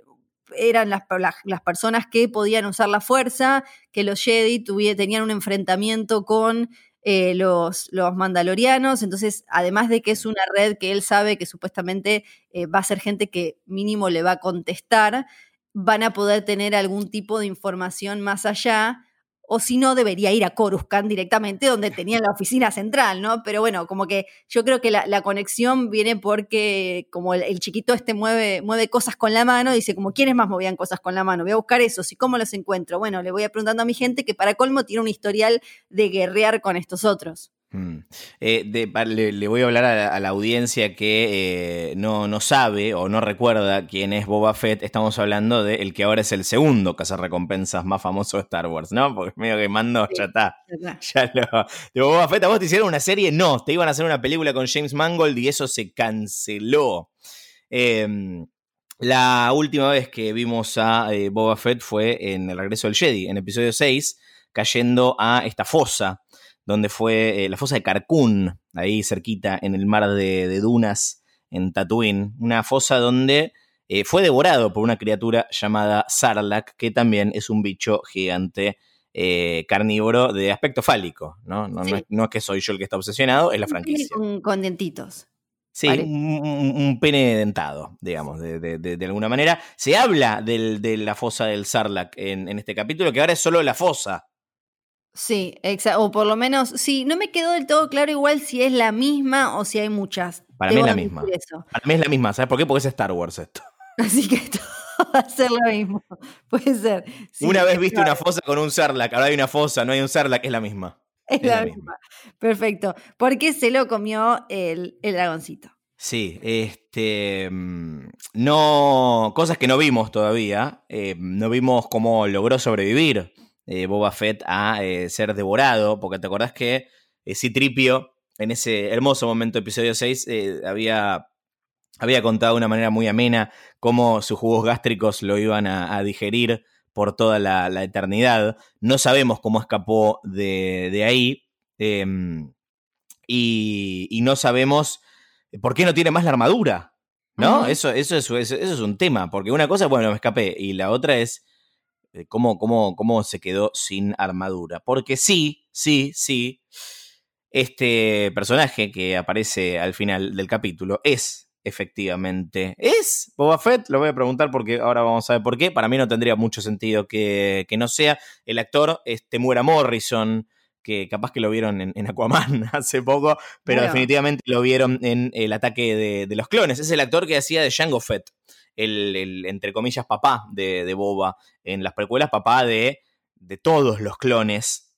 eran las, las, personas que podían usar la fuerza, que los Jedi tenían un enfrentamiento con eh, los, mandalorianos, entonces además de que es una red que él sabe que supuestamente eh, va a ser gente que mínimo le va a contestar, van a poder tener algún tipo de información más allá o si no, debería ir a Coruscant directamente, donde tenía la oficina central, ¿no? Pero bueno, como que yo creo que la, conexión viene porque como el, chiquito este mueve, mueve cosas con la mano, dice como, ¿quiénes más movían cosas con la mano? Voy a buscar esos, ¿y cómo los encuentro? Bueno, le voy a preguntando a mi gente que para colmo tiene un historial de guerrear con estos otros. Mm. Eh, le, voy a hablar a, la audiencia que eh, no, no, sabe o no recuerda quién es Boba Fett. Estamos hablando de el que ahora es el segundo recompensas más famoso de Star Wars, ¿no? Porque medio que mando ya está. Ya lo, de Boba Fett, ¿a vos te hicieron una serie? No, te iban a hacer una película con James Mangold y eso se canceló. Em, la última vez que vimos a eh, Boba Fett fue en El regreso del Jedi, en episodio 6, cayendo a esta fosa donde fue eh, la fosa de Carcún, ahí cerquita en el mar de, dunas en Tatooine, una fosa donde eh, fue devorado por una criatura llamada Sarlacc, que también es un bicho gigante eh, carnívoro de aspecto fálico, ¿no? No, es, que soy yo el que está obsesionado, es la franquicia. Con, con dentitos. Sí, un, pene dentado, digamos, de, alguna manera. Se habla de la fosa del Sarlacc en, en, este capítulo, que ahora es solo la fosa. Sí, exacto. O por lo menos, sí, no me quedó del todo claro igual si es la misma o si hay muchas. Para mí es la misma. Para mí es la misma, ¿sabes por qué? Porque es Star Wars esto. Así que esto va a ser lo mismo. Puede ser. una vez viste una fosa con un Sarlacc, ahora hay una fosa, no hay un Sarlacc, es la misma. Es, la, misma. Perfecto. Porque se lo comió el, el dragoncito. Sí, este. Mm, no. Cosas que no vimos todavía. Eh, no vimos cómo logró sobrevivir eh, Boba Fett a eh, ser devorado, porque te acordás que eh, Citripio, en ese hermoso momento, episodio 6, había, había contado de una manera muy amena cómo sus jugos gástricos lo iban a, digerir por toda la, eternidad. No sabemos cómo escapó de, ahí. Em, y, no sabemos por qué no tiene más la armadura. ¿No? eso, eso, eso, eso, es un tema. Porque una cosa, bueno, me escapé. Y la otra es cómo, cómo, cómo se quedó sin armadura. Porque sí, sí, sí, este personaje que aparece al final del capítulo es efectivamente. ¿Es Boba Fett? Lo voy a preguntar porque ahora vamos a ver por qué. Para mí no tendría mucho sentido que, no sea. El actor este, Muera Morrison, que capaz que lo vieron en, Aquaman hace poco, pero definitivamente lo vieron en El ataque de, de, los clones. Es el actor que hacía de Jango Fett el, entre comillas, papá de, Boba en las precuelas, papá de, de todos los clones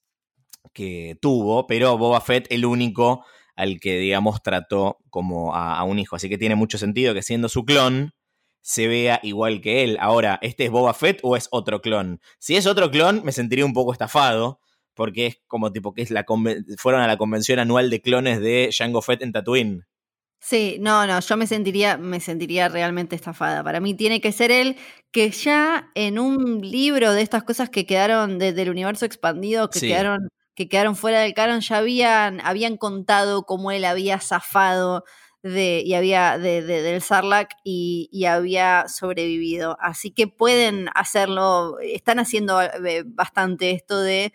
que tuvo, pero Boba Fett el único al que, digamos, trató como a, un hijo. Así que tiene mucho sentido que siendo su clon, se vea igual que él. Ahora, ¿este es Boba Fett o es otro clon? Si es otro clon, me sentiría un poco estafado, porque es como tipo que es la fueron a la convención anual de clones de Jango Fett en Tatooine. Sí, no, no, yo me sentiría, me sentiría realmente estafada. Para mí tiene que ser él que ya en un libro de estas cosas que quedaron desde el universo expandido, que quedaron, que quedaron fuera del canon, ya habían, habían contado cómo él había zafado de, y había de, del Sarlacc y, y, había sobrevivido. Así que pueden hacerlo, están haciendo eh, bastante esto de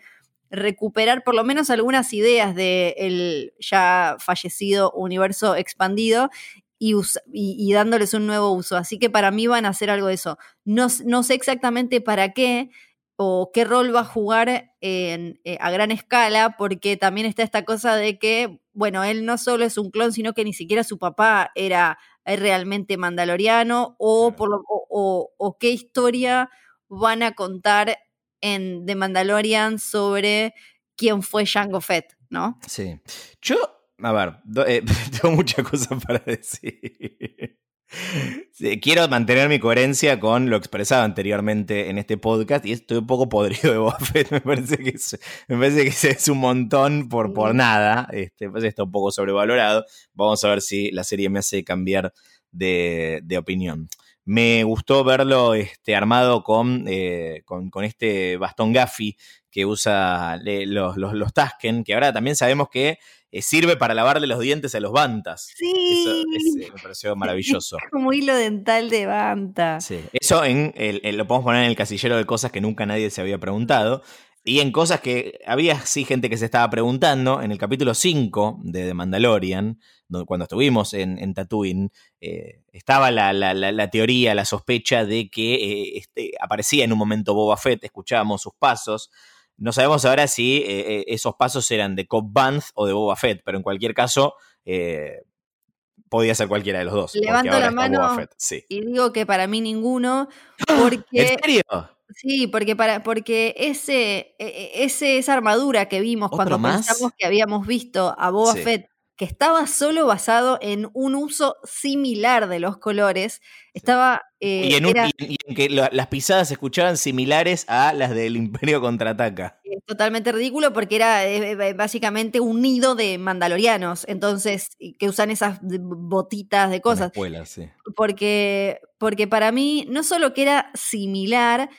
recuperar por lo menos algunas ideas del ya fallecido universo expandido y, y, dándoles un nuevo uso. Así que para mí van a hacer algo de eso. No, no sé exactamente para qué o qué rol va a jugar en, eh, a gran escala, porque también está esta cosa de que, bueno, él no solo es un clon, sino que ni siquiera su papá era realmente mandaloriano, o, por o, o qué historia van a contar en The Mandalorian sobre quién fue Jango Fett, ¿no? Sí. Yo, a ver, eh, tengo muchas cosas para decir. Quiero mantener mi coherencia con lo expresado anteriormente en este podcast y estoy un poco podrido de Boba Fett. Me parece que es, me parece que es un montón por, por nada. Este, me parece que está un poco sobrevalorado. Vamos a ver si la serie me hace cambiar de, de opinión. Me gustó verlo este, armado con, eh, con, con este bastón Gaffy que usa le- los, los, los Tasken, que ahora también sabemos que eh, sirve para lavarle los dientes a los Bantas. Eso Sí. es, eh, me pareció maravilloso. Como hilo dental de Banta. Sí. Eso en el- el- lo podemos poner en el casillero de cosas que nunca nadie se había preguntado. Y en cosas que había sí gente que se estaba preguntando. En el capítulo 5 de The Mandalorian, donde- cuando estuvimos en, en Tatooine, eh, estaba la, la- la- la teoría, la sospecha de que eh, este, aparecía en un momento Boba Fett, escuchábamos sus pasos. No sabemos ahora si eh, esos pasos eran de Cobb Vanth o de Boba Fett, pero en cualquier caso podía ser cualquiera de los dos. Levanto la mano Sí. Y digo que para mí ninguno, ¿En porque serio? Sí, porque para porque ese, e- e- ese esa armadura que vimos ¿Otro cuando más? pensamos que habíamos visto a Boba Sí. Fett que estaba solo basado en un uso similar de los colores, estaba eh, y, en un- era y- y en que la- las pisadas se escuchaban similares a las del Imperio contraataca. eh, totalmente ridículo porque era eh, básicamente un nido de mandalorianos, entonces que usan esas botitas de cosas. Sí. porque, porque para mí no solo que era similar,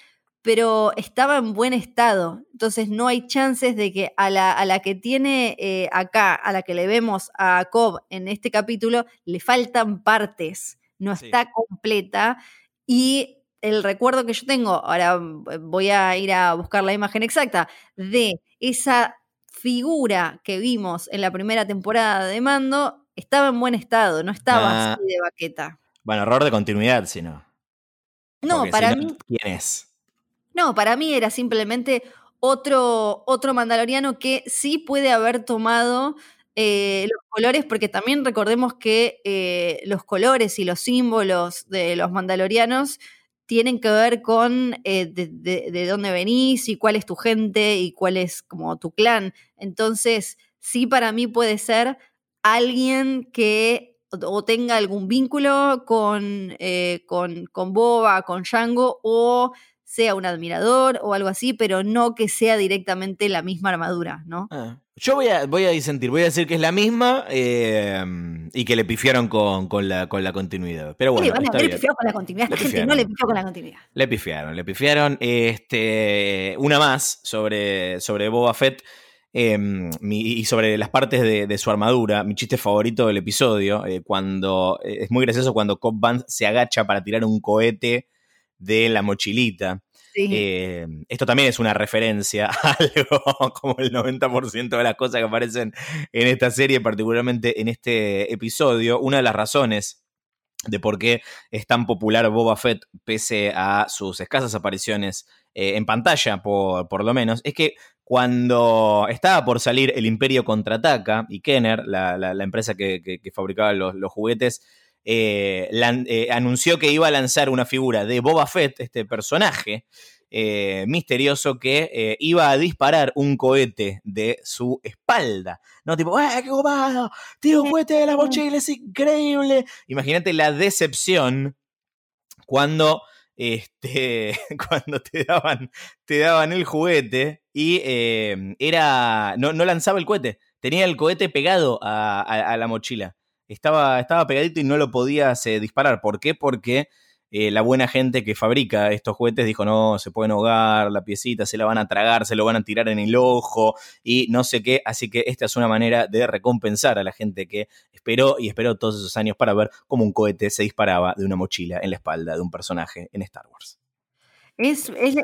pero estaba en buen estado. Entonces no hay chances de que a la, a la que tiene eh, acá, a la que le vemos a Cobb en este capítulo, le faltan partes, no Sí. está completa. Y el recuerdo que yo tengo, ahora voy a ir a buscar la imagen exacta, de esa figura que vimos en la primera temporada de Mando, estaba en buen estado, no estaba Ah. así de baqueta. Bueno, error de continuidad, si no. No, Porque para si no, mí, ¿Quién es? No, para mí era simplemente otro, otro mandaloriano que sí puede haber tomado eh, los colores, porque también recordemos que eh, los colores y los símbolos de los mandalorianos tienen que ver con eh, de, de- de dónde venís y cuál es tu gente y cuál es como tu clan. Entonces, sí para mí puede ser alguien que o- tenga algún vínculo con, con, con Boba, con Django, o sea un admirador o algo así, pero no que sea directamente la misma armadura, ¿no? Ah, Yo voy a, voy a disentir, voy a decir que es la misma eh, y que le pifiaron con, con la, con la continuidad. Pero ¿Qué bueno, le haber bien. pifiado con la continuidad? Le La gente pifiaron. no le pifió con la continuidad. Le pifiaron, le pifiaron. Este, una más sobre, sobre Boba Fett eh, mi- y sobre las partes de, de su armadura. Mi chiste favorito del episodio, eh, cuando eh, es muy gracioso cuando Cobb Vanth se agacha para tirar un cohete de la mochilita. Sí. Eh, esto también es una referencia a algo como el 90% de las cosas que aparecen en esta serie, particularmente en este episodio. Una de las razones de por qué es tan popular Boba Fett, pese a sus escasas apariciones eh, en pantalla, por, por lo menos, es que cuando estaba por salir el Imperio contraataca y Kenner, la, la- la empresa que, que- que fabricaba los, los juguetes, eh, lan- eh, anunció que iba a lanzar una figura de Boba Fett, este personaje eh, misterioso que iba a disparar un cohete de su espalda. No, tipo, ¡ah, qué copado! ¡Tío, un cohete de la mochila! ¡Es increíble! Imagínate la decepción cuando, este, cuando te, daban, te daban el juguete y eh, era no, no lanzaba el cohete. Tenía el cohete pegado a, a- a la mochila. Estaba, estaba pegadito y no lo podías eh, disparar. ¿Por qué? Porque eh, la buena gente que fabrica estos juguetes dijo, no, se pueden ahogar, la piecita se la van a tragar, se lo van a tirar en el ojo y no sé qué. Así que esta es una manera de recompensar a la gente que esperó y esperó todos esos años para ver cómo un cohete se disparaba de una mochila en la espalda de un personaje en Star Wars. Es, es,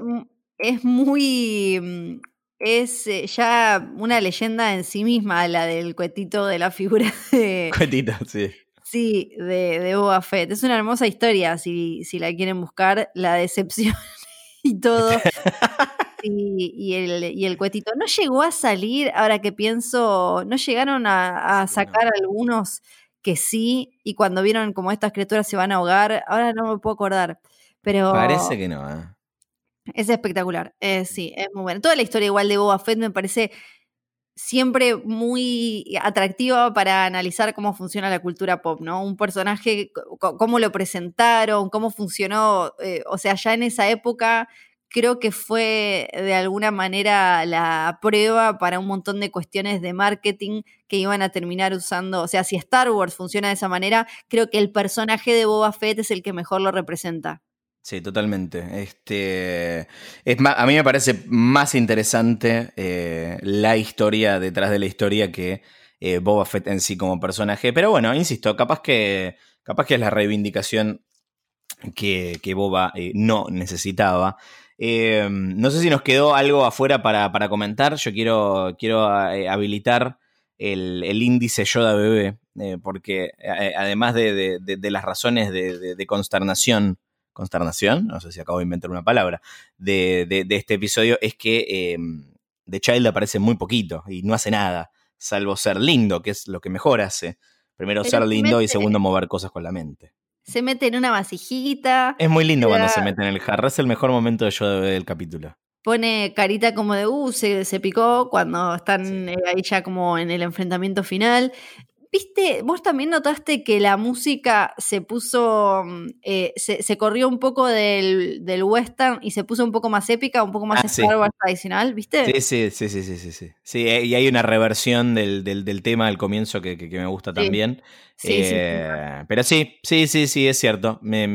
es muy. Es eh, ya una leyenda en sí misma la del cuetito de la figura de. Cohetito, sí. Sí, de, de Boba Fett. Es una hermosa historia si, si la quieren buscar. La decepción y todo. Y, y el, y el cuetito. No llegó a salir, ahora que pienso, no llegaron a, sacar algunos que sí, y cuando vieron como estas criaturas se van a ahogar, ahora no me puedo acordar. Pero Parece que no, ¿eh? Es espectacular. Eh, sí, es muy bueno. Toda la historia igual de Boba Fett me parece siempre muy atractiva para analizar cómo funciona la cultura pop, ¿no? Un personaje, cómo lo presentaron, cómo funcionó, eh, o sea, ya en esa época creo que fue de alguna manera la prueba para un montón de cuestiones de marketing que iban a terminar usando. O sea, si Star Wars funciona de esa manera, creo que el personaje de Boba Fett es el que mejor lo representa. Sí, totalmente. Este, es a mí me parece más interesante eh, la historia detrás de la historia que eh, Boba Fett en sí como personaje. Pero bueno, insisto, capaz que, capaz que es la reivindicación que, Boba eh, no necesitaba. no sé si nos quedó algo afuera para, comentar. Yo quiero, quiero habilitar el, índice Yoda bebé, porque además de, las razones de consternación consternación, no sé si acabo de inventar una palabra, de, este episodio es que eh, The Child aparece muy poquito y no hace nada, salvo ser lindo, que es lo que mejor hace. Primero ser lindo y segundo mover cosas con la mente. Se mete en una vasijita. Es muy lindo cuando se mete en el jarro, es el mejor momento de yo del capítulo pone carita como de, uh, se, se picó cuando están eh, ahí ya como en el enfrentamiento final. Viste, vos también notaste que la música se puso, mm, eh, se, corrió un poco del, western y se puso un poco más épica, un poco más ah, Star Wars tradicional, ¿viste? Sí, sí, sí, sí, sí, sí. Sí, eh, y hay una reversión del, tema al comienzo que, me gusta también. Sí, eh, Pero sí, sí, sí, sí, es cierto. Me,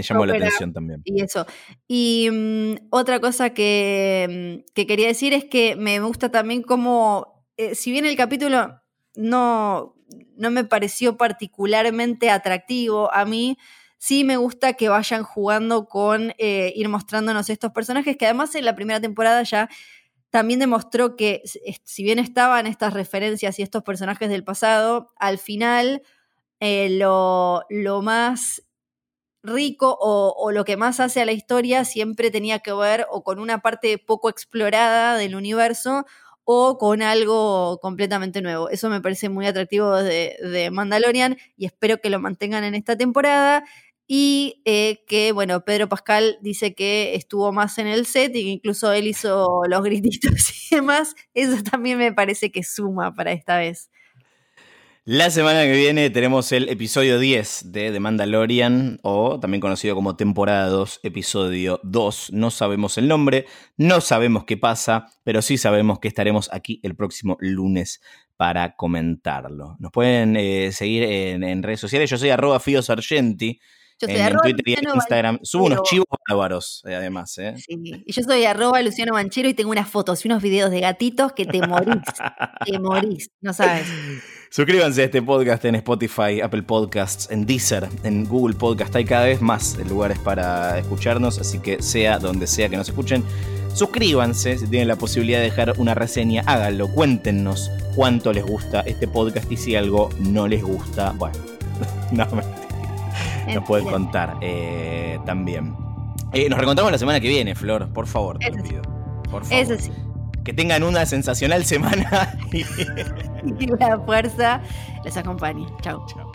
llamó la atención también. Y eso. Y mm, otra cosa que, mm, que, quería decir es que me gusta también como, si bien el capítulo no no me pareció particularmente atractivo a mí. Sí me gusta que vayan jugando con eh, ir mostrándonos estos personajes que además en la primera temporada ya también demostró que si bien estaban estas referencias y estos personajes del pasado, al final eh, lo, más rico o, o, lo que más hace a la historia siempre tenía que ver o con una parte poco explorada del universo o con algo completamente nuevo. Eso me parece muy atractivo de, Mandalorian y espero que lo mantengan en esta temporada. Y eh, que, bueno, Pedro Pascal dice que estuvo más en el set y que incluso él hizo los grititos y demás. Eso también me parece que suma para esta vez. La semana que viene tenemos el episodio 10 de The Mandalorian, o también conocido como temporada 2, episodio 2. No sabemos el nombre, no sabemos qué pasa, pero sí sabemos que estaremos aquí el próximo lunes para comentarlo. Nos pueden eh, seguir en, redes sociales. Yo soy arroba Fio Sargenti. en, Twitter y en Instagram. Subo unos chivos bárbaros, eh, además. ¿eh? Sí. Y yo soy arroba Luciano Manchero y tengo unas fotos y unos videos de gatitos que te morís. te morís, no sabes. Suscríbanse a este podcast en Spotify, Apple Podcasts, en Deezer, en Google Podcast. Hay cada vez más lugares para escucharnos, así que sea donde sea que nos escuchen, suscríbanse. Si tienen la posibilidad de dejar una reseña, háganlo. Cuéntenos cuánto les gusta este podcast y si algo no les gusta, bueno, no, no pueden contar eh, también. Eh, nos reencontramos la semana que viene, Flor, por favor, te pido. Por favor. Eso sí que tengan una sensacional semana. y la fuerza les acompañe. Chao. Chao.